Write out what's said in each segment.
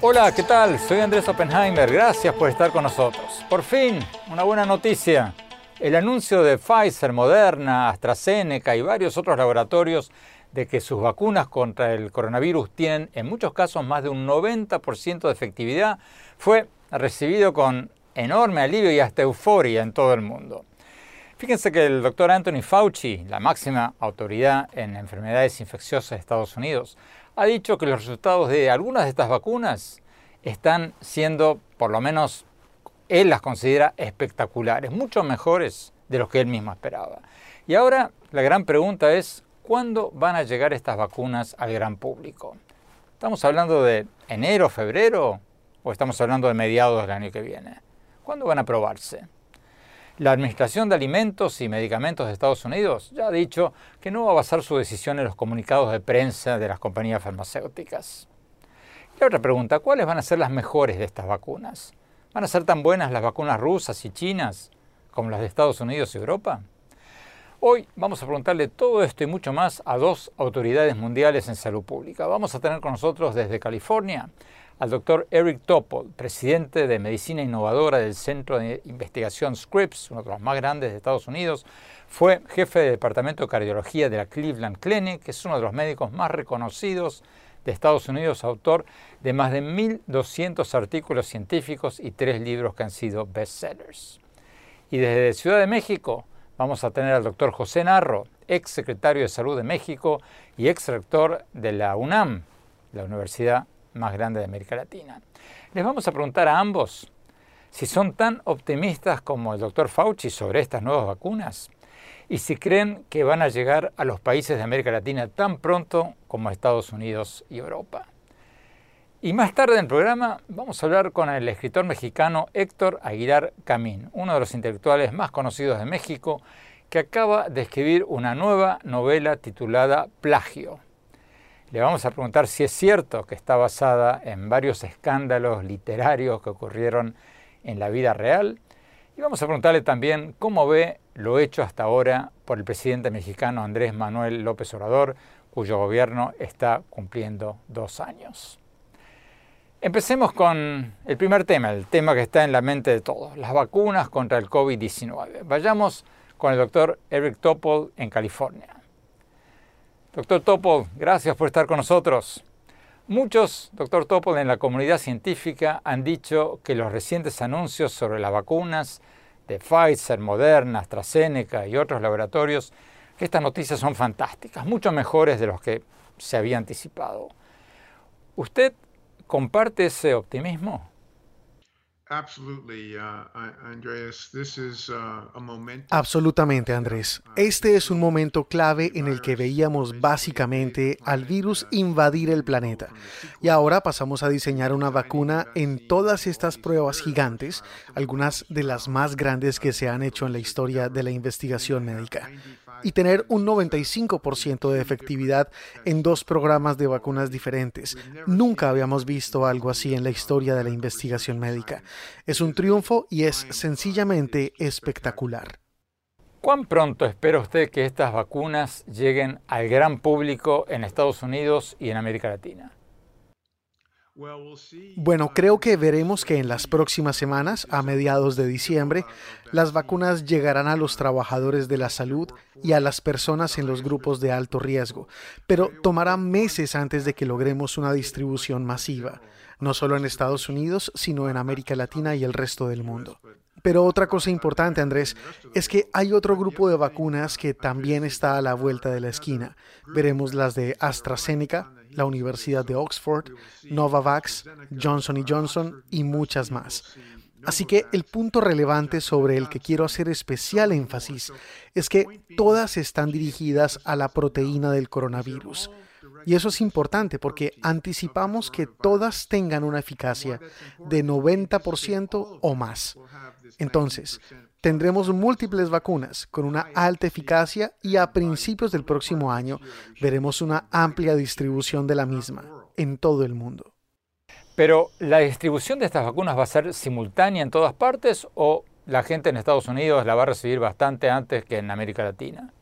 Hola, ¿qué tal? Soy Andrés Oppenheimer. Gracias por estar con nosotros. Por fin, una buena noticia. El anuncio de Pfizer, Moderna, AstraZeneca y varios otros laboratorios de que sus vacunas contra el coronavirus tienen en muchos casos más de un 90% de efectividad fue recibido con enorme alivio y hasta euforia en todo el mundo. Fíjense que el doctor Anthony Fauci, la máxima autoridad en enfermedades infecciosas de Estados Unidos, ha dicho que los resultados de algunas de estas vacunas están siendo, por lo menos él las considera espectaculares, mucho mejores de los que él mismo esperaba. Y ahora la gran pregunta es, ¿cuándo van a llegar estas vacunas al gran público? ¿Estamos hablando de enero, febrero o estamos hablando de mediados del año que viene? ¿Cuándo van a probarse? La Administración de Alimentos y Medicamentos de Estados Unidos ya ha dicho que no va a basar su decisión en los comunicados de prensa de las compañías farmacéuticas. Y otra pregunta, ¿cuáles van a ser las mejores de estas vacunas? ¿Van a ser tan buenas las vacunas rusas y chinas como las de Estados Unidos y Europa? Hoy vamos a preguntarle todo esto y mucho más a dos autoridades mundiales en salud pública. Vamos a tener con nosotros desde California al doctor Eric Topol, presidente de Medicina Innovadora del Centro de Investigación Scripps, uno de los más grandes de Estados Unidos. Fue jefe del Departamento de Cardiología de la Cleveland Clinic, que es uno de los médicos más reconocidos de Estados Unidos, autor de más de 1.200 artículos científicos y tres libros que han sido bestsellers. Y desde Ciudad de México vamos a tener al doctor José Narro, ex secretario de Salud de México y ex rector de la UNAM, la Universidad más grande de América Latina. Les vamos a preguntar a ambos si son tan optimistas como el doctor Fauci sobre estas nuevas vacunas y si creen que van a llegar a los países de América Latina tan pronto como Estados Unidos y Europa. Y más tarde en el programa vamos a hablar con el escritor mexicano Héctor Aguilar Camín, uno de los intelectuales más conocidos de México, que acaba de escribir una nueva novela titulada Plagio. Le vamos a preguntar si es cierto que está basada en varios escándalos literarios que ocurrieron en la vida real. Y vamos a preguntarle también cómo ve lo hecho hasta ahora por el presidente mexicano Andrés Manuel López Obrador, cuyo gobierno está cumpliendo dos años. Empecemos con el primer tema, el tema que está en la mente de todos, las vacunas contra el COVID-19. Vayamos con el doctor Eric Topol en California. Doctor Topol, gracias por estar con nosotros. Muchos, doctor Topol, en la comunidad científica han dicho que los recientes anuncios sobre las vacunas de Pfizer, Moderna, AstraZeneca y otros laboratorios, que estas noticias son fantásticas, mucho mejores de los que se había anticipado. ¿Usted comparte ese optimismo? Absolutamente, Andrés. Este es un momento clave en el que veíamos básicamente al virus invadir el planeta. Y ahora pasamos a diseñar una vacuna en todas estas pruebas gigantes, algunas de las más grandes que se han hecho en la historia de la investigación médica y tener un 95% de efectividad en dos programas de vacunas diferentes. Nunca habíamos visto algo así en la historia de la investigación médica. Es un triunfo y es sencillamente espectacular. ¿Cuán pronto espera usted que estas vacunas lleguen al gran público en Estados Unidos y en América Latina? Bueno, creo que veremos que en las próximas semanas, a mediados de diciembre, las vacunas llegarán a los trabajadores de la salud y a las personas en los grupos de alto riesgo, pero tomará meses antes de que logremos una distribución masiva, no solo en Estados Unidos, sino en América Latina y el resto del mundo. Pero otra cosa importante, Andrés, es que hay otro grupo de vacunas que también está a la vuelta de la esquina. Veremos las de AstraZeneca, la Universidad de Oxford, Novavax, Johnson Johnson y muchas más. Así que el punto relevante sobre el que quiero hacer especial énfasis es que todas están dirigidas a la proteína del coronavirus. Y eso es importante porque anticipamos que todas tengan una eficacia de 90% o más. Entonces, tendremos múltiples vacunas con una alta eficacia y a principios del próximo año veremos una amplia distribución de la misma en todo el mundo. Pero, ¿la distribución de estas vacunas va a ser simultánea en todas partes o la gente en Estados Unidos la va a recibir bastante antes que en América Latina?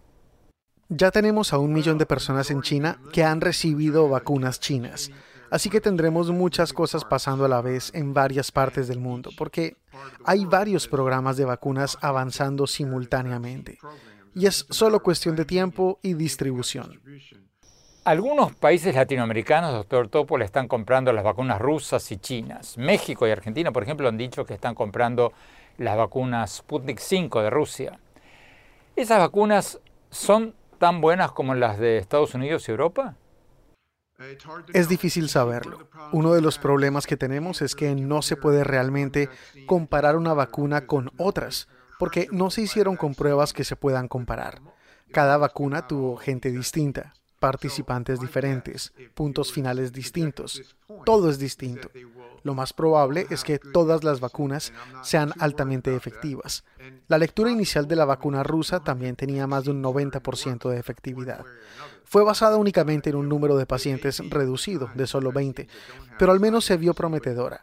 Ya tenemos a un millón de personas en China que han recibido vacunas chinas. Así que tendremos muchas cosas pasando a la vez en varias partes del mundo, porque hay varios programas de vacunas avanzando simultáneamente. Y es solo cuestión de tiempo y distribución. Algunos países latinoamericanos, doctor Topo, le están comprando las vacunas rusas y chinas. México y Argentina, por ejemplo, han dicho que están comprando las vacunas Sputnik 5 de Rusia. ¿Esas vacunas son tan buenas como las de Estados Unidos y Europa? Es difícil saberlo. Uno de los problemas que tenemos es que no se puede realmente comparar una vacuna con otras, porque no se hicieron con pruebas que se puedan comparar. Cada vacuna tuvo gente distinta, participantes diferentes, puntos finales distintos. Todo es distinto. Lo más probable es que todas las vacunas sean altamente efectivas. La lectura inicial de la vacuna rusa también tenía más de un 90% de efectividad. Fue basada únicamente en un número de pacientes reducido, de solo 20, pero al menos se vio prometedora.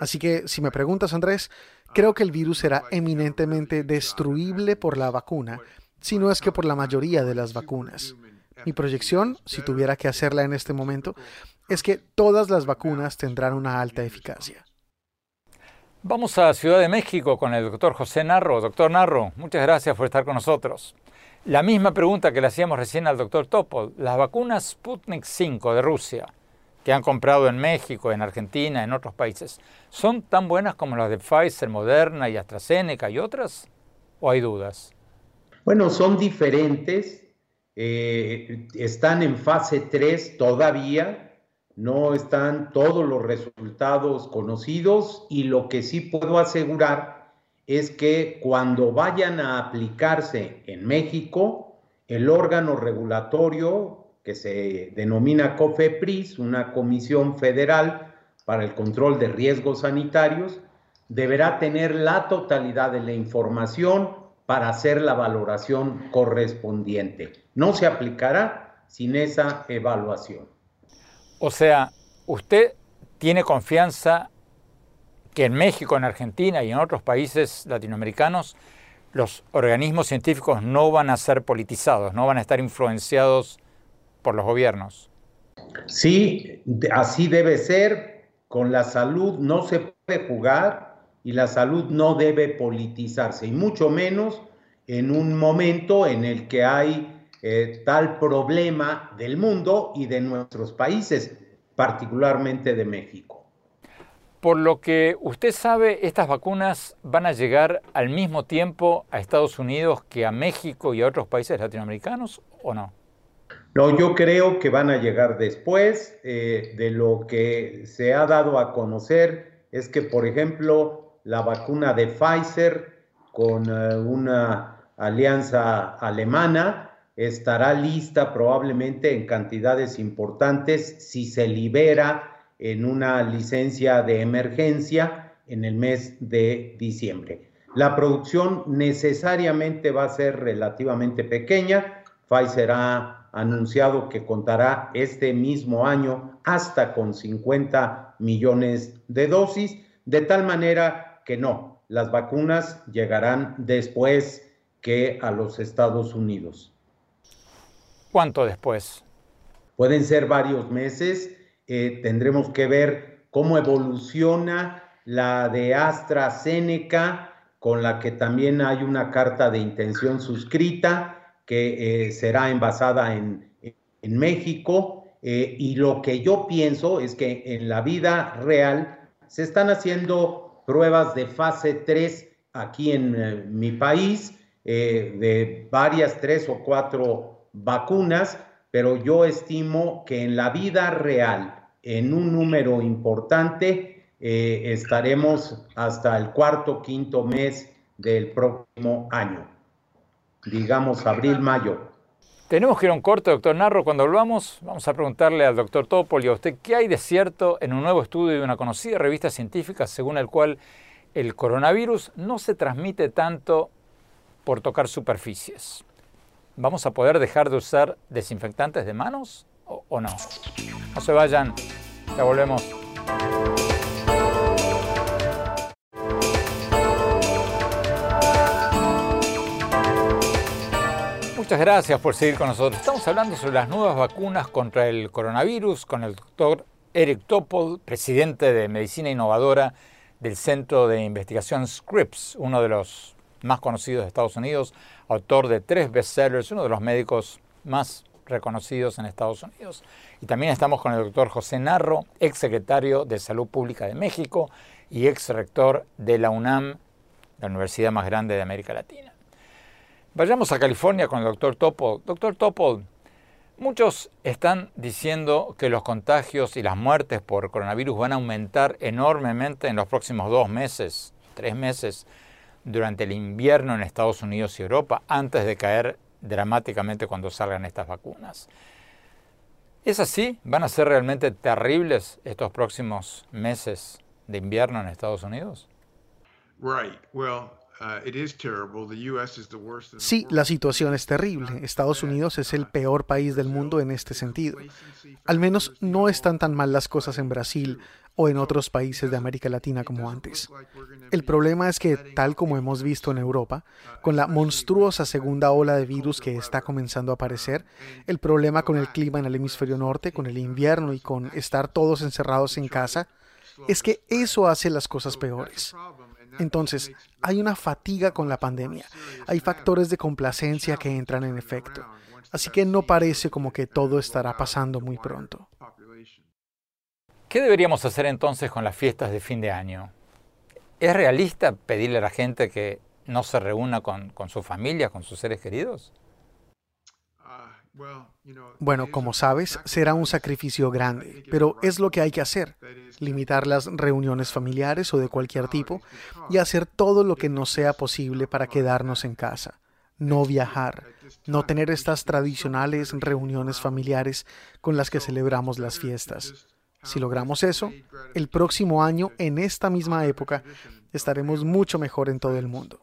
Así que, si me preguntas, Andrés, creo que el virus será eminentemente destruible por la vacuna, si no es que por la mayoría de las vacunas. Mi proyección, si tuviera que hacerla en este momento, es que todas las vacunas tendrán una alta eficacia. Vamos a Ciudad de México con el doctor José Narro. Doctor Narro, muchas gracias por estar con nosotros. La misma pregunta que le hacíamos recién al doctor Topol. Las vacunas Sputnik 5 de Rusia, que han comprado en México, en Argentina, en otros países, ¿son tan buenas como las de Pfizer, Moderna y AstraZeneca y otras? ¿O hay dudas? Bueno, son diferentes. Eh, están en fase 3 todavía no están todos los resultados conocidos y lo que sí puedo asegurar es que cuando vayan a aplicarse en México, el órgano regulatorio que se denomina COFEPRIS, una comisión federal para el control de riesgos sanitarios, deberá tener la totalidad de la información para hacer la valoración correspondiente. No se aplicará sin esa evaluación. O sea, usted tiene confianza que en México, en Argentina y en otros países latinoamericanos los organismos científicos no van a ser politizados, no van a estar influenciados por los gobiernos. Sí, así debe ser. Con la salud no se puede jugar y la salud no debe politizarse, y mucho menos en un momento en el que hay eh, tal problema del mundo y de nuestros países, particularmente de México. Por lo que usted sabe, estas vacunas van a llegar al mismo tiempo a Estados Unidos que a México y a otros países latinoamericanos o no? No, yo creo que van a llegar después. Eh, de lo que se ha dado a conocer es que, por ejemplo, la vacuna de Pfizer con eh, una alianza alemana estará lista probablemente en cantidades importantes si se libera en una licencia de emergencia en el mes de diciembre. La producción necesariamente va a ser relativamente pequeña. Pfizer ha anunciado que contará este mismo año hasta con 50 millones de dosis, de tal manera que no, las vacunas llegarán después que a los Estados Unidos. ¿Cuánto después? Pueden ser varios meses. Eh, tendremos que ver cómo evoluciona la de AstraZeneca, con la que también hay una carta de intención suscrita que eh, será envasada en, México. Eh, y lo que yo pienso es que en la vida real se están haciendo pruebas de fase 3 aquí en eh, mi país, de varias, tres o cuatro vacunas, pero yo estimo que en la vida real, en un número importante, eh, estaremos hasta el cuarto, quinto mes del próximo año, digamos abril, mayo. Tenemos que ir a un corte, doctor Narro. Cuando volvamos, vamos a preguntarle al doctor Topol y a usted qué hay de cierto en un nuevo estudio de una conocida revista científica según el cual el coronavirus no se transmite tanto por tocar superficies. ¿Vamos a poder dejar de usar desinfectantes de manos o no? No se vayan, ya volvemos. Muchas gracias por seguir con nosotros. Estamos hablando sobre las nuevas vacunas contra el coronavirus con el doctor Eric Topol, presidente de Medicina Innovadora del Centro de Investigación Scripps, uno de los más conocidos de Estados Unidos, autor de tres bestsellers, uno de los médicos más reconocidos en Estados Unidos. Y también estamos con el doctor José Narro, ex secretario de Salud Pública de México y ex rector de la UNAM, la universidad más grande de América Latina. Vayamos a California con el doctor Topol. Doctor Topol, muchos están diciendo que los contagios y las muertes por coronavirus van a aumentar enormemente en los próximos dos meses, tres meses, durante el invierno en Estados Unidos y Europa, antes de caer dramáticamente cuando salgan estas vacunas. ¿Es así? ¿Van a ser realmente terribles estos próximos meses de invierno en Estados Unidos? Right. Well, sí, la situación es terrible. Estados Unidos es el peor país del mundo en este sentido. Al menos no están tan mal las cosas en Brasil o en otros países de América Latina como antes. El problema es que, tal como hemos visto en Europa, con la monstruosa segunda ola de virus que está comenzando a aparecer, el problema con el clima en el hemisferio norte, con el invierno y con estar todos encerrados en casa, es que eso hace las cosas peores. Entonces, hay una fatiga con la pandemia. Hay factores de complacencia que entran en efecto. Así que no parece como que todo estará pasando muy pronto. ¿Qué deberíamos hacer entonces con las fiestas de fin de año? ¿Es realista pedirle a la gente que no se reúna con, con su familia, con sus seres queridos? Bueno, como sabes, será un sacrificio grande, pero es lo que hay que hacer. Limitar las reuniones familiares o de cualquier tipo y hacer todo lo que nos sea posible para quedarnos en casa. No viajar, no tener estas tradicionales reuniones familiares con las que celebramos las fiestas. Si logramos eso, el próximo año, en esta misma época, estaremos mucho mejor en todo el mundo.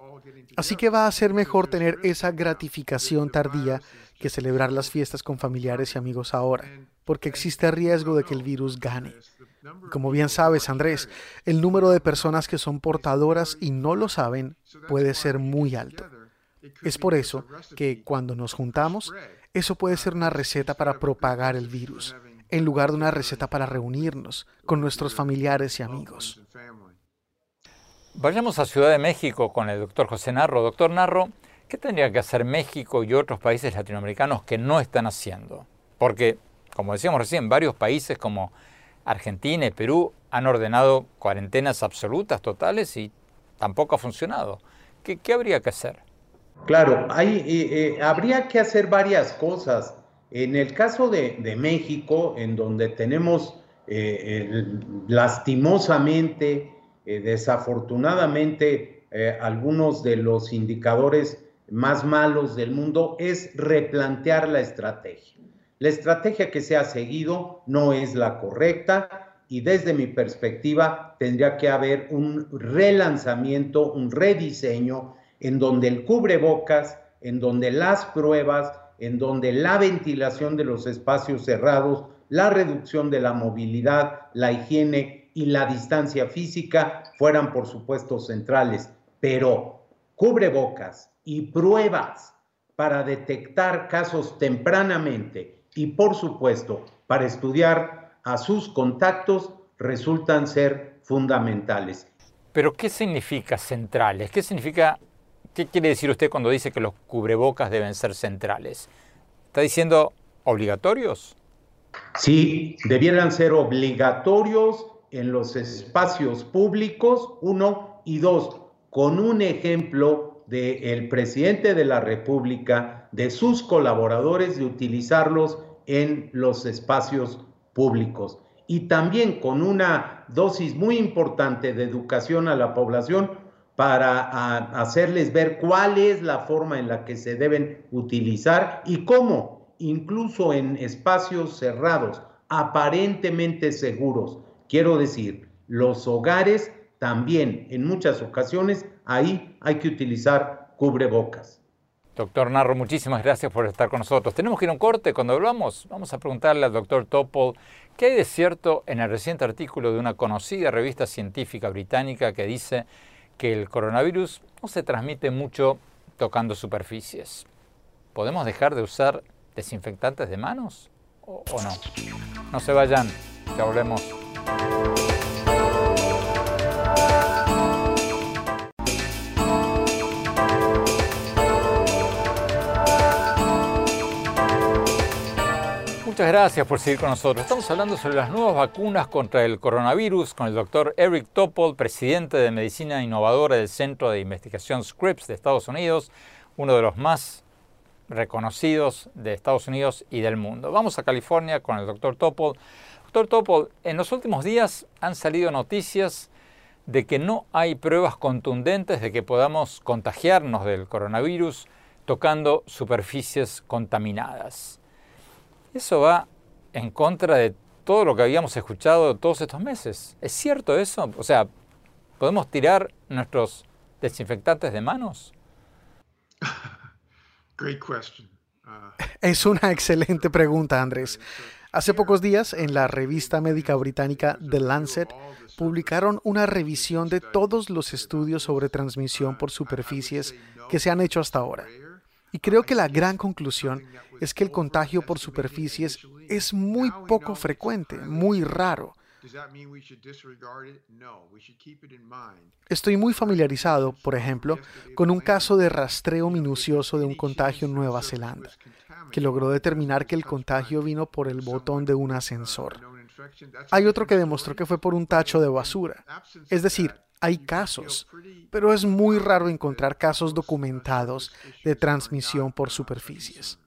Así que va a ser mejor tener esa gratificación tardía que celebrar las fiestas con familiares y amigos ahora, porque existe riesgo de que el virus gane. Como bien sabes, Andrés, el número de personas que son portadoras y no lo saben puede ser muy alto. Es por eso que cuando nos juntamos, eso puede ser una receta para propagar el virus, en lugar de una receta para reunirnos con nuestros familiares y amigos. Vayamos a Ciudad de México con el doctor José Narro. Doctor Narro, ¿qué tendría que hacer México y otros países latinoamericanos que no están haciendo? Porque, como decíamos recién, varios países como Argentina y Perú han ordenado cuarentenas absolutas, totales, y tampoco ha funcionado. ¿Qué, habría que hacer? Claro, eh, eh, habría que hacer varias cosas. En el caso de, México, en donde tenemos eh, lastimosamente eh, desafortunadamente, eh, algunos de los indicadores más malos del mundo es replantear la estrategia. La estrategia que se ha seguido no es la correcta y desde mi perspectiva tendría que haber un relanzamiento, un rediseño en donde el cubrebocas, en donde las pruebas, en donde la ventilación de los espacios cerrados, la reducción de la movilidad, la higiene y la distancia física fueran, por supuesto, centrales, pero cubrebocas y pruebas para detectar casos tempranamente y, por supuesto, para estudiar a sus contactos resultan ser fundamentales. Pero ¿qué significa centrales? ¿Qué significa, qué quiere decir usted cuando dice que los cubrebocas deben ser centrales? ¿Está diciendo obligatorios? Sí, debieran ser obligatorios en los espacios públicos, uno, y dos, con un ejemplo del presidente de la República, de sus colaboradores, de utilizarlos en los espacios públicos. Y también con una dosis muy importante de educación a la población para hacerles ver cuál es la forma en la que se deben utilizar y cómo, incluso en espacios cerrados, aparentemente seguros. Quiero decir, los hogares también en muchas ocasiones ahí hay que utilizar cubrebocas. Doctor Narro, muchísimas gracias por estar con nosotros. Tenemos que ir a un corte. Cuando volvamos, vamos a preguntarle al doctor Topol qué hay de cierto en el reciente artículo de una conocida revista científica británica que dice que el coronavirus no se transmite mucho tocando superficies. ¿Podemos dejar de usar desinfectantes de manos o, o no? No se vayan, ya volvemos. Muchas gracias por seguir con nosotros. Estamos hablando sobre las nuevas vacunas contra el coronavirus con el doctor Eric Topol, presidente de Medicina Innovadora del Centro de Investigación Scripps de Estados Unidos, uno de los más reconocidos de Estados Unidos y del mundo. Vamos a California con el doctor Topol. Doctor Topol, en los últimos días han salido noticias de que no hay pruebas contundentes de que podamos contagiarnos del coronavirus tocando superficies contaminadas. Eso va en contra de todo lo que habíamos escuchado todos estos meses. ¿Es cierto eso? O sea, ¿podemos tirar nuestros desinfectantes de manos? Es una excelente pregunta, Andrés. Hace pocos días, en la revista médica británica The Lancet, publicaron una revisión de todos los estudios sobre transmisión por superficies que se han hecho hasta ahora. Y creo que la gran conclusión es que el contagio por superficies es muy poco frecuente, muy raro. Estoy muy familiarizado, por ejemplo, con un caso de rastreo minucioso de un contagio en Nueva Zelanda, que logró determinar que el contagio vino por el botón de un ascensor. Hay otro que demostró que fue por un tacho de basura. Es decir, hay casos, pero es muy raro encontrar casos documentados de transmisión por superficies.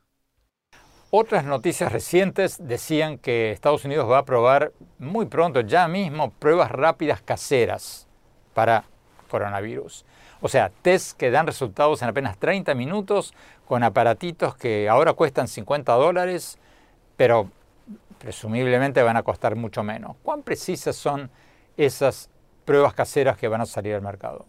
Otras noticias recientes decían que Estados Unidos va a probar muy pronto, ya mismo, pruebas rápidas caseras para coronavirus. O sea, test que dan resultados en apenas 30 minutos con aparatitos que ahora cuestan 50 dólares, pero presumiblemente van a costar mucho menos. ¿Cuán precisas son esas pruebas caseras que van a salir al mercado?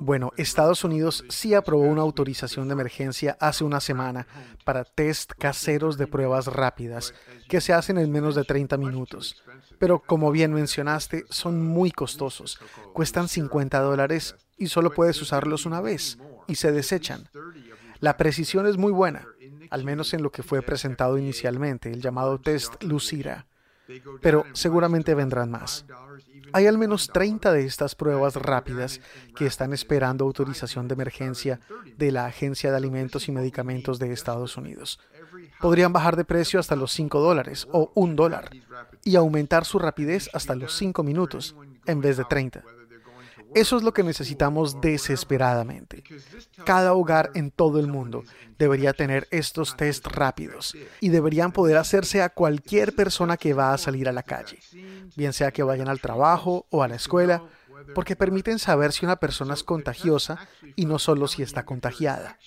Bueno, Estados Unidos sí aprobó una autorización de emergencia hace una semana para test caseros de pruebas rápidas que se hacen en menos de 30 minutos. Pero como bien mencionaste, son muy costosos. Cuestan 50 dólares y solo puedes usarlos una vez y se desechan. La precisión es muy buena, al menos en lo que fue presentado inicialmente, el llamado test Lucira. Pero seguramente vendrán más. Hay al menos 30 de estas pruebas rápidas que están esperando autorización de emergencia de la Agencia de Alimentos y Medicamentos de Estados Unidos. Podrían bajar de precio hasta los 5 dólares o 1 dólar y aumentar su rapidez hasta los 5 minutos en vez de 30. Eso es lo que necesitamos desesperadamente. Cada hogar en todo el mundo debería tener estos test rápidos y deberían poder hacerse a cualquier persona que va a salir a la calle, bien sea que vayan al trabajo o a la escuela, porque permiten saber si una persona es contagiosa y no solo si está contagiada.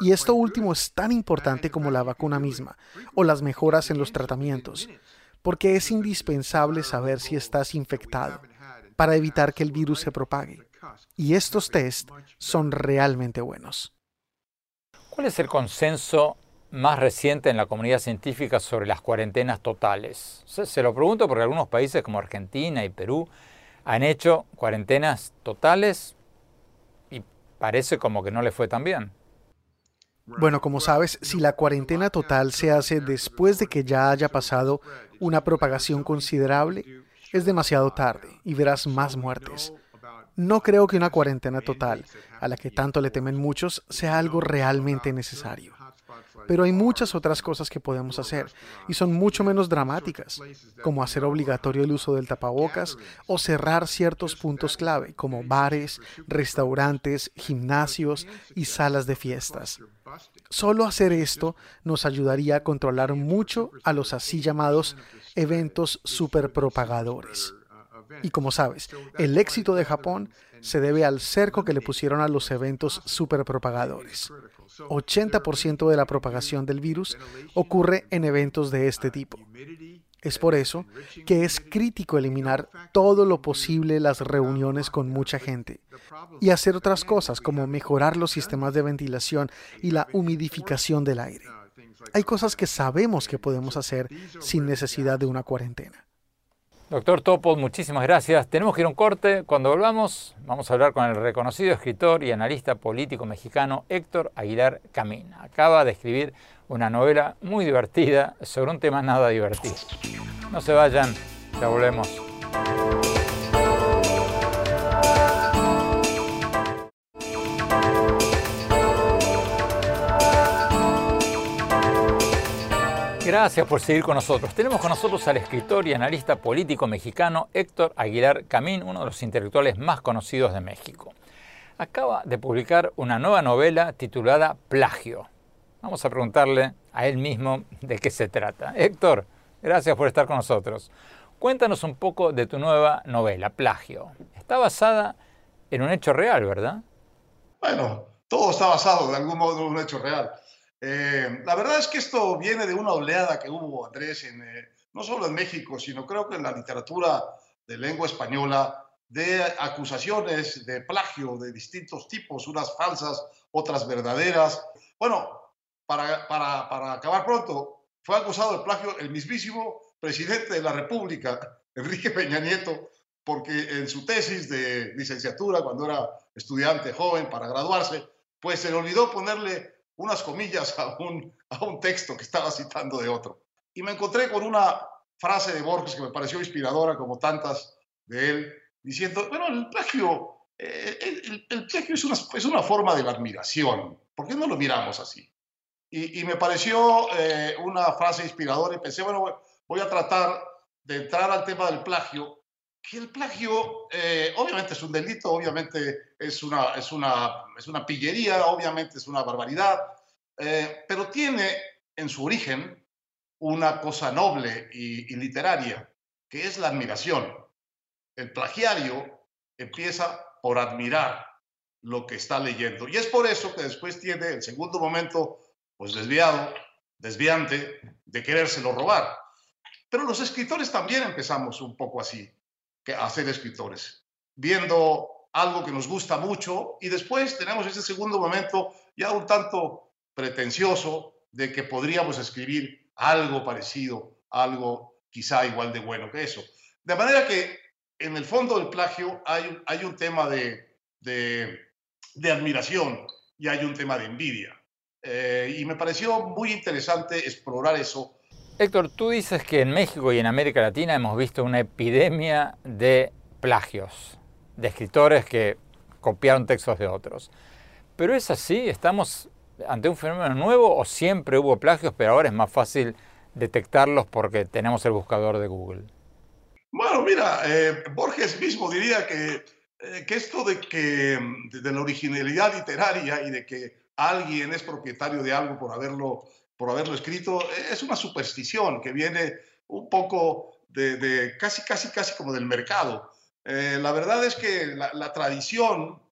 Y esto último es tan importante como la vacuna misma o las mejoras en los tratamientos, porque es indispensable saber si estás infectado para evitar que el virus se propague. Y estos test son realmente buenos. ¿Cuál es el consenso más reciente en la comunidad científica sobre las cuarentenas totales? Se lo pregunto porque algunos países como Argentina y Perú han hecho cuarentenas totales y parece como que no les fue tan bien. Bueno, como sabes, si la cuarentena total se hace después de que ya haya pasado una propagación considerable, es demasiado tarde y verás más muertes. No creo que una cuarentena total, a la que tanto le temen muchos, sea algo realmente necesario. Pero hay muchas otras cosas que podemos hacer y son mucho menos dramáticas, como hacer obligatorio el uso del tapabocas o cerrar ciertos puntos clave, como bares, restaurantes, gimnasios y salas de fiestas. Solo hacer esto nos ayudaría a controlar mucho a los así llamados eventos superpropagadores. Y como sabes, el éxito de Japón se debe al cerco que le pusieron a los eventos superpropagadores. 80% de la propagación del virus ocurre en eventos de este tipo. Es por eso que es crítico eliminar todo lo posible las reuniones con mucha gente y hacer otras cosas como mejorar los sistemas de ventilación y la humidificación del aire. Hay cosas que sabemos que podemos hacer sin necesidad de una cuarentena. Doctor Topol, muchísimas gracias. Tenemos que ir a un corte. Cuando volvamos, vamos a hablar con el reconocido escritor y analista político mexicano Héctor Aguilar Camín. Acaba de escribir una novela muy divertida sobre un tema nada divertido. No se vayan, ya volvemos. Gracias por seguir con nosotros. Tenemos con nosotros al escritor y analista político mexicano Héctor Aguilar Camín, uno de los intelectuales más conocidos de México. Acaba de publicar una nueva novela titulada Plagio. Vamos a preguntarle a él mismo de qué se trata. Héctor, gracias por estar con nosotros. Cuéntanos un poco de tu nueva novela, Plagio. Está basada en un hecho real, ¿verdad? Bueno, todo está basado de algún modo en un hecho real. Eh, la verdad es que esto viene de una oleada que hubo, Andrés, en, eh, no solo en México, sino creo que en la literatura de lengua española, de acusaciones de plagio de distintos tipos, unas falsas, otras verdaderas. Bueno, para, para, para acabar pronto, fue acusado de plagio el mismísimo presidente de la República, Enrique Peña Nieto, porque en su tesis de licenciatura, cuando era estudiante joven para graduarse, pues se le olvidó ponerle unas comillas a un, a un texto que estaba citando de otro. Y me encontré con una frase de Borges que me pareció inspiradora, como tantas de él, diciendo, bueno, el plagio, eh, el, plagio es una, es una forma de la admiración. ¿Por qué no lo miramos así? Y, y me pareció eh, una frase inspiradora y pensé, bueno, voy a tratar de entrar al tema del plagio que el plagio eh, obviamente es un delito, obviamente es una, es una, es una pillería, obviamente es una barbaridad, eh, pero tiene en su origen una cosa noble y, literaria, que es la admiración. El plagiario empieza por admirar lo que está leyendo. Y es por eso que después tiene el segundo momento, pues desviado, desviante, de querérselo robar. Pero los escritores también empezamos un poco así que a ser escritores, viendo algo que nos gusta mucho y después tenemos ese segundo momento ya un tanto pretencioso de que podríamos escribir algo parecido, algo quizá igual de bueno que eso. De manera que en el fondo del plagio hay, hay un tema de, de, admiración y hay un tema de envidia. Eh, y me pareció muy interesante explorar eso Héctor, tú dices que en México y en América Latina hemos visto una epidemia de plagios, de escritores que copiaron textos de otros. ¿Pero es así? ¿Estamos ante un fenómeno nuevo o siempre hubo plagios, pero ahora es más fácil detectarlos porque tenemos el buscador de Google? Bueno, mira, eh, Borges mismo diría que, eh, que esto de, que, de la originalidad literaria y de que alguien es propietario de algo por haberlo por haberlo escrito, es una superstición que viene un poco de, casi, casi, casi como del mercado. Eh, la verdad es que la, tradición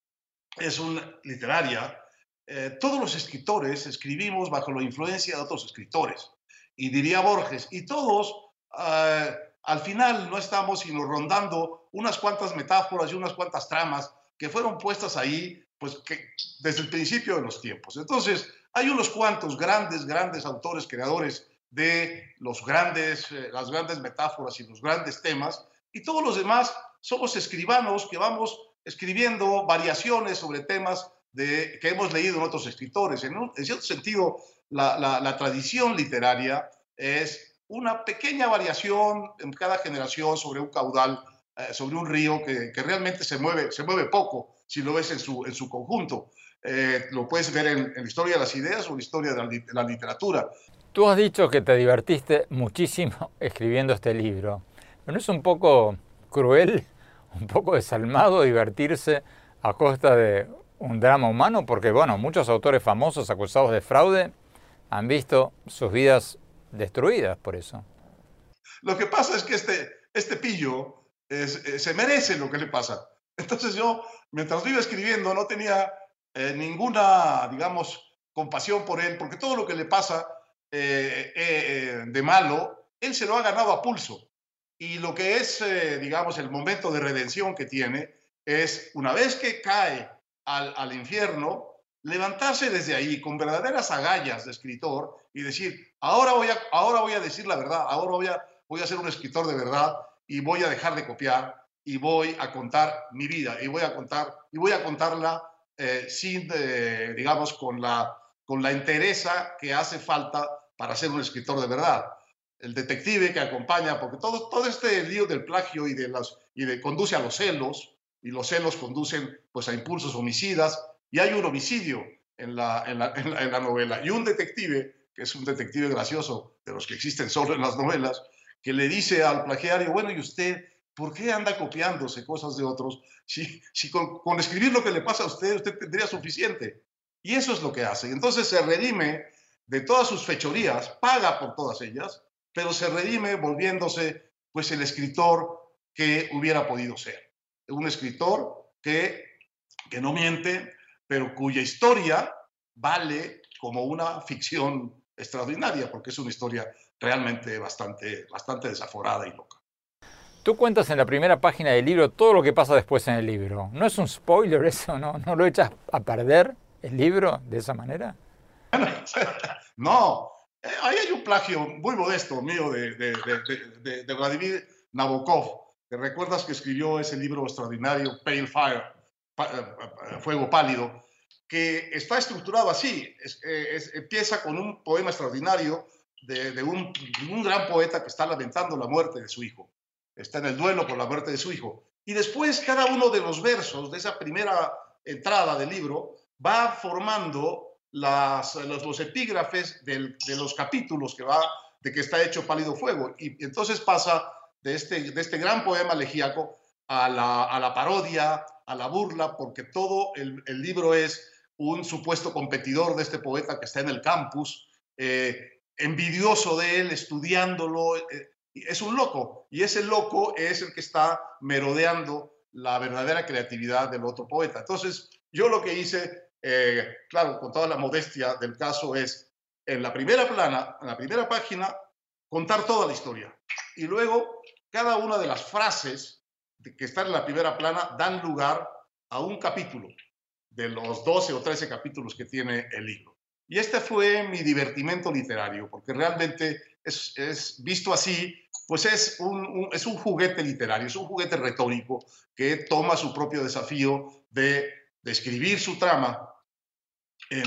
es una literaria. Eh, todos los escritores escribimos bajo la influencia de otros escritores. Y diría Borges, y todos eh, al final no estamos sino rondando unas cuantas metáforas y unas cuantas tramas que fueron puestas ahí pues, que, desde el principio de los tiempos. Entonces, hay unos cuantos grandes, grandes autores, creadores de los grandes, eh, las grandes metáforas y los grandes temas, y todos los demás somos escribanos que vamos escribiendo variaciones sobre temas que hemos leído en otros escritores. En, cierto sentido, la, tradición literaria es una pequeña variación en cada generación sobre un caudal, eh, sobre un río que, realmente se mueve, se mueve poco si lo ves en en su conjunto. Eh, lo puedes ver en, la historia de las ideas o en la historia de la, literatura. Tú has dicho que te divertiste muchísimo escribiendo este libro. ¿No es un poco cruel, un poco desalmado divertirse a costa de un drama humano? Porque, bueno, muchos autores famosos acusados de fraude han visto sus vidas destruidas por eso. Lo que pasa es que este, este pillo eh, se merece lo que le pasa. Entonces yo, mientras iba escribiendo, no tenía eh, ninguna, digamos, compasión por él, porque todo lo que le pasa eh, de malo, él se lo ha ganado a pulso. Y lo que es, digamos, el momento de redención que tiene es, una vez que cae al, al infierno, levantarse desde ahí con verdaderas agallas de escritor y decir, ahora voy a, ahora voy a decir la verdad, ahora voy a, voy a ser un escritor de verdad y voy a dejar de copiar y voy a contar mi vida y voy a contar y voy a contarla eh, sin, eh, digamos, con la, con la entereza que hace falta para ser un escritor de verdad. El detective que acompaña, porque todo, todo este lío del plagio y de, las, y de conduce a los celos, y los celos conducen pues a impulsos homicidas, y hay un homicidio en la, en la, novela y un detective, que es un detective gracioso, de los que existen solo en las novelas, que le dice al plagiario, bueno, ¿y usted por qué anda copiándose cosas de otros? Si, con, con, escribir lo que le pasa a usted, usted tendría suficiente. Y eso es lo que hace. Entonces se redime de todas sus fechorías, paga por todas ellas, pero se redime volviéndose pues el escritor que hubiera podido ser. Un escritor que, que no miente, pero cuya historia vale como una ficción extraordinaria, porque es una historia realmente bastante, bastante desaforada y loca. Tú cuentas en la primera página del libro todo lo que pasa después en el libro. ¿No es un spoiler eso? ¿No, ¿No lo echas a perder el libro de esa manera? no, eh, ahí hay un plagio muy modesto mío de, de, Vladimir Nabokov, que recuerdas que escribió ese libro extraordinario, Pale Fire, eh, Fuego Pálido, que está estructurado así. Eh, empieza con un poema extraordinario de, un, gran poeta que está lamentando la muerte de su hijo. Está en el duelo por la muerte de su hijo. Y después cada uno de los versos de esa primera entrada del libro va formando los, epígrafes de los capítulos que va, de que está hecho Pálido Fuego. Y, entonces pasa de este, de este gran poema elegíaco a la, a la parodia, a la burla, porque todo el, libro es un supuesto competidor de este poeta que está en el campus, eh, envidioso de él, estudiándolo. Eh, es un loco, y ese loco es el que está merodeando la verdadera creatividad del otro poeta. Entonces, yo lo que hice, eh, claro, con toda la modestia del caso, es en la primera plana, en la primera página, contar toda la historia. Y luego, cada una de las frases que están en la primera plana dan lugar a un capítulo de los 12 o 13 capítulos que tiene el libro. Y este fue mi divertimento literario, porque realmente es, es visto así, pues es un, es un juguete literario, es un juguete retórico que toma su propio desafío de, de escribir su trama en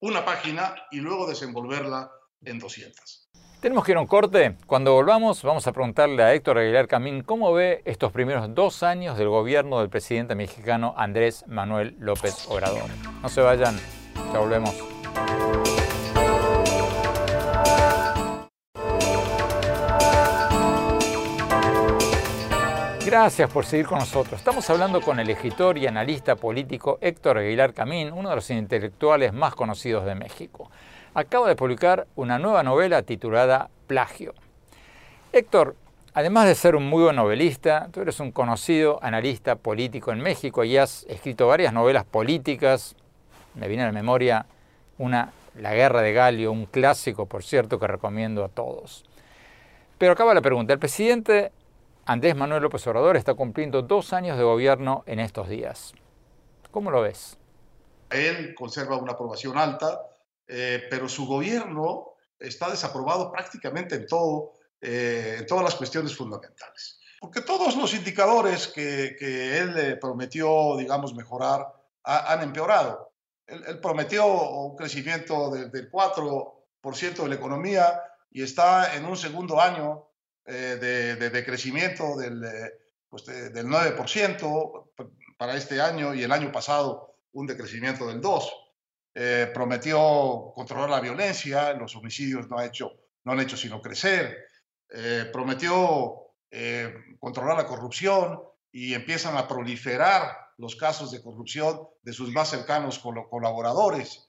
una página y luego desenvolverla en 200. Tenemos que ir a un corte. Cuando volvamos vamos a preguntarle a Héctor Aguilar Camín cómo ve estos primeros dos años del gobierno del presidente mexicano Andrés Manuel López Obrador. No se vayan, ya volvemos. Gracias por seguir con nosotros. Estamos hablando con el escritor y analista político Héctor Aguilar Camín, uno de los intelectuales más conocidos de México acaba de publicar una nueva novela titulada Plagio. Héctor, además de ser un muy buen novelista, tú eres un conocido analista político en México y has escrito varias novelas políticas. Me viene a la memoria una La Guerra de Galio, un clásico, por cierto, que recomiendo a todos. Pero acaba la pregunta. El presidente Andrés Manuel López Obrador está cumpliendo dos años de gobierno en estos días. ¿Cómo lo ves? Él conserva una aprobación alta, eh, pero su gobierno está desaprobado prácticamente en, todo, eh, en todas las cuestiones fundamentales. Porque todos los indicadores que, que él prometió, digamos, mejorar, han empeorado. Él, prometió un crecimiento del 4% de la economía y está en un segundo año de, de, crecimiento del, pues del 9% para este año y el año pasado un decrecimiento del 2%. Eh, prometió controlar la violencia, los homicidios no, ha hecho, no han hecho sino crecer. Eh, prometió eh, controlar la corrupción y empiezan a proliferar los casos de corrupción de sus más cercanos colaboradores.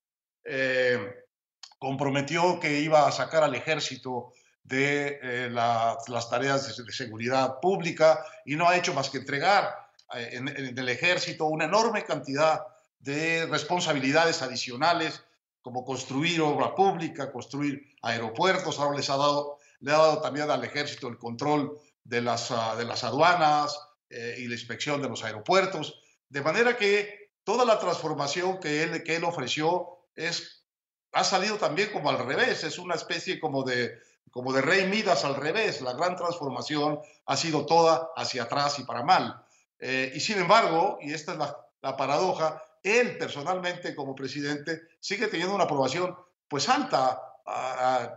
comprometió que iba a sacar al ejército de las tareas de, seguridad pública y no ha hecho más que entregar en, en el ejército una enorme cantidad de responsabilidades adicionales, como construir obra pública, construir aeropuertos. Ahora les ha dado, le ha dado también al ejército el control de las, ah, de las aduanas eh, y la inspección de los aeropuertos. De manera que toda la transformación que él, que él ofreció es, ha salido también como al revés, es una especie como de, como de rey Midas al revés. La gran transformación ha sido toda hacia atrás y para mal. Eh, y sin embargo, y esta es la, la paradoja, él personalmente como presidente sigue teniendo una aprobación pues alta,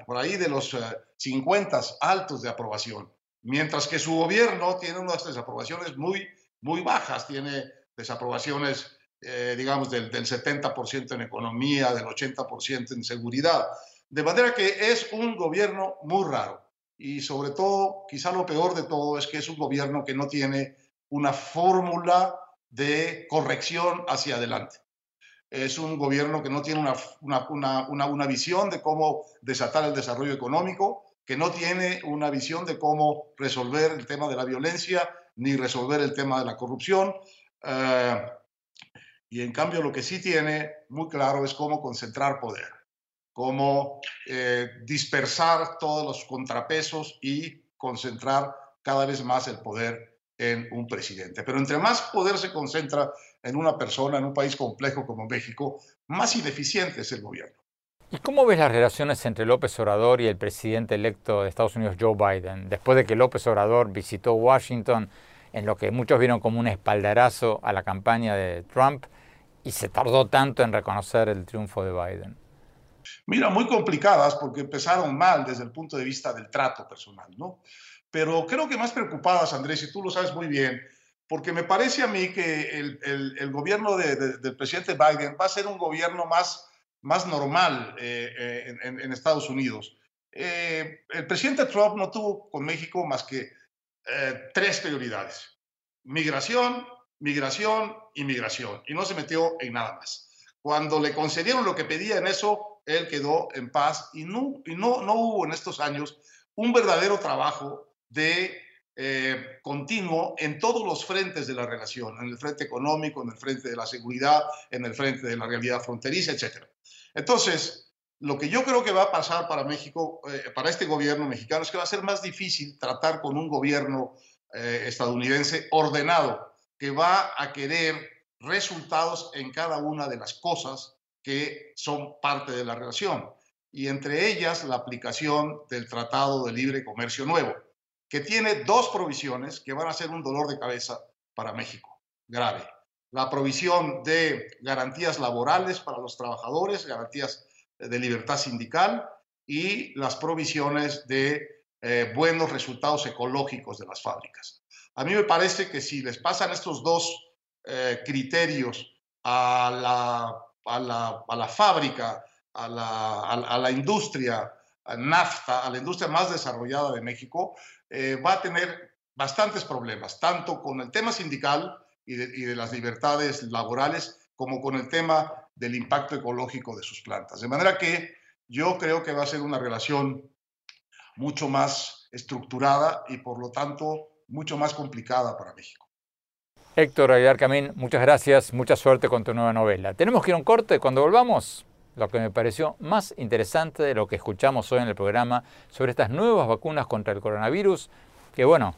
por ahí de los 50 eh, altos de aprobación, mientras que su gobierno tiene unas desaprobaciones muy, muy bajas, tiene desaprobaciones, eh, digamos, del, del 70% en economía, del 80% en seguridad. De manera que es un gobierno muy raro. Y sobre todo, quizá lo peor de todo es que es un gobierno que no tiene una fórmula de corrección hacia adelante. Es un gobierno que no tiene una, visión de cómo desatar el desarrollo económico, que no tiene una visión de cómo resolver el tema de la violencia ni resolver el tema de la corrupción. Eh, y en cambio lo que sí tiene muy claro es cómo concentrar poder, cómo eh, dispersar todos los contrapesos y concentrar cada vez más el poder en un presidente. Pero entre más poder se concentra en una persona, en un país complejo como México, más ineficiente es el gobierno. ¿Y cómo ves las relaciones entre López Obrador y el presidente electo de Estados Unidos, Joe Biden, después de que López Obrador visitó Washington en lo que muchos vieron como un espaldarazo a la campaña de Trump y se tardó tanto en reconocer el triunfo de Biden? Mira, muy complicadas porque empezaron mal desde el punto de vista del trato personal, ¿no? pero creo que más preocupadas, Andrés, y tú lo sabes muy bien, porque me parece a mí que el, gobierno del presidente Biden va a ser un gobierno más, más normal eh, eh, en, en, Estados Unidos. Eh, el presidente Trump no tuvo con México más que tres prioridades. Migración, migración y migración. Y no se metió en nada más. Cuando le concedieron lo que pedía en eso, él quedó en paz y no, no, no hubo en estos años un verdadero trabajo de eh, continuo en todos los frentes de la relación, en el frente económico, en el frente de la seguridad, en el frente de la realidad fronteriza, etc. Entonces, lo que yo creo que va a pasar para México, eh, para este gobierno mexicano, es que va a ser más difícil tratar con un gobierno eh, estadounidense ordenado, que va a querer resultados en cada una de las cosas que son parte de la relación, y entre ellas la aplicación del Tratado de Libre Comercio Nuevo que tiene dos provisiones que van a ser un dolor de cabeza para México, grave. La provisión de garantías laborales para los trabajadores, garantías de libertad sindical y las provisiones de eh, buenos resultados ecológicos de las fábricas. A mí me parece que si les pasan estos dos eh, criterios a la, a, la, a la, fábrica, a la, a la industria, NAFTA, a la industria más desarrollada de México, eh, va a tener bastantes problemas, tanto con el tema sindical y de, las libertades laborales, como con el tema del impacto ecológico de sus plantas. De manera que yo creo que va a ser una relación mucho más estructurada y por lo tanto mucho más complicada para México. Héctor Aguilar Camín, muchas gracias, mucha suerte con tu nueva novela. Tenemos que ir a un corte, cuando volvamos, lo que me pareció más interesante de lo que escuchamos hoy en el programa sobre estas nuevas vacunas contra el coronavirus, que bueno,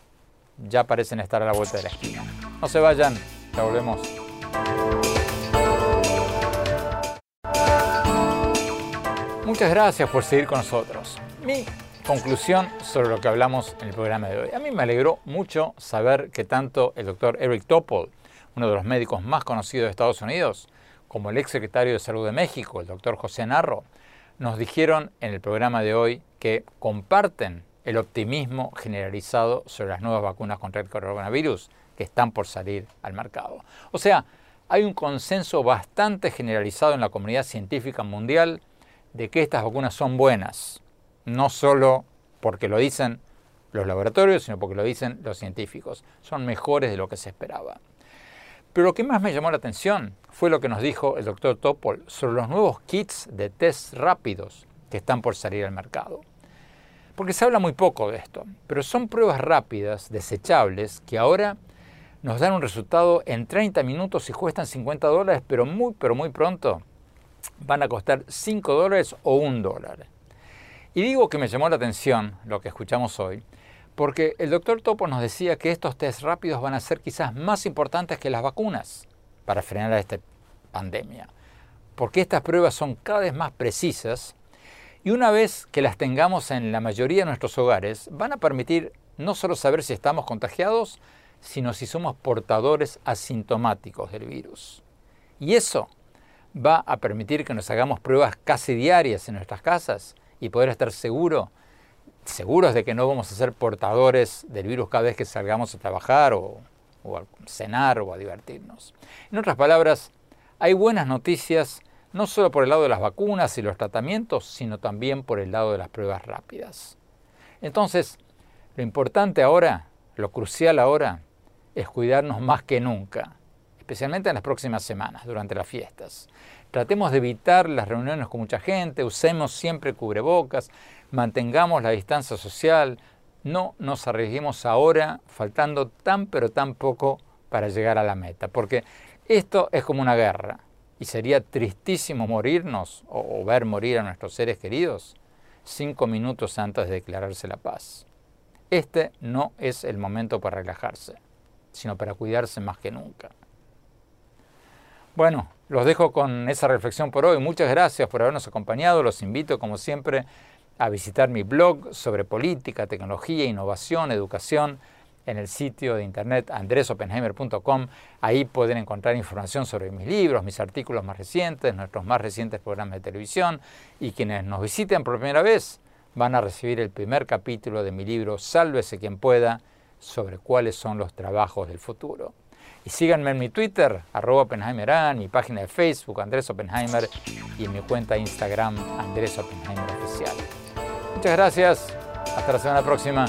ya parecen estar a la vuelta de la esquina. No se vayan, ya volvemos. Muchas gracias por seguir con nosotros. Mi conclusión sobre lo que hablamos en el programa de hoy. A mí me alegró mucho saber que tanto el doctor Eric Topol, uno de los médicos más conocidos de Estados Unidos, como el ex secretario de Salud de México, el doctor José Narro, nos dijeron en el programa de hoy que comparten el optimismo generalizado sobre las nuevas vacunas contra el coronavirus que están por salir al mercado. O sea, hay un consenso bastante generalizado en la comunidad científica mundial de que estas vacunas son buenas, no solo porque lo dicen los laboratorios, sino porque lo dicen los científicos. Son mejores de lo que se esperaba. Pero lo que más me llamó la atención fue lo que nos dijo el doctor Topol sobre los nuevos kits de test rápidos que están por salir al mercado. Porque se habla muy poco de esto, pero son pruebas rápidas, desechables, que ahora nos dan un resultado en 30 minutos y cuestan 50 dólares, pero muy, pero muy pronto van a costar 5 dólares o 1 dólar. Y digo que me llamó la atención lo que escuchamos hoy, porque el doctor Topo nos decía que estos test rápidos van a ser quizás más importantes que las vacunas para frenar esta pandemia, porque estas pruebas son cada vez más precisas y una vez que las tengamos en la mayoría de nuestros hogares, van a permitir no solo saber si estamos contagiados, sino si somos portadores asintomáticos del virus. Y eso va a permitir que nos hagamos pruebas casi diarias en nuestras casas y poder estar seguro seguros de que no vamos a ser portadores del virus cada vez que salgamos a trabajar o, a cenar o a divertirnos. En otras palabras, hay buenas noticias no solo por el lado de las vacunas y los tratamientos, sino también por el lado de las pruebas rápidas. Entonces, lo importante ahora, lo crucial ahora, es cuidarnos más que nunca, especialmente en las próximas semanas, durante las fiestas. Tratemos de evitar las reuniones con mucha gente, usemos siempre cubrebocas, mantengamos la distancia social, no nos arriesguemos ahora faltando tan pero tan poco para llegar a la meta, porque esto es como una guerra y sería tristísimo morirnos o, ver morir a nuestros seres queridos cinco minutos antes de declararse la paz. Este no es el momento para relajarse, sino para cuidarse más que nunca. Bueno, los dejo con esa reflexión por hoy. Muchas gracias por habernos acompañado. Los invito, como siempre, a visitar mi blog sobre política, tecnología, innovación, educación en el sitio de internet andresopenheimer.com. Ahí pueden encontrar información sobre mis libros, mis artículos más recientes, nuestros más recientes programas de televisión y quienes nos visiten por primera vez van a recibir el primer capítulo de mi libro Sálvese quien pueda sobre cuáles son los trabajos del futuro. Y síganme en mi Twitter, arroba Oppenheimer, mi página de Facebook, Andrés Oppenheimer, y en mi cuenta de Instagram, Andrés Oppenheimer Oficial. Muchas gracias. Hasta la semana próxima.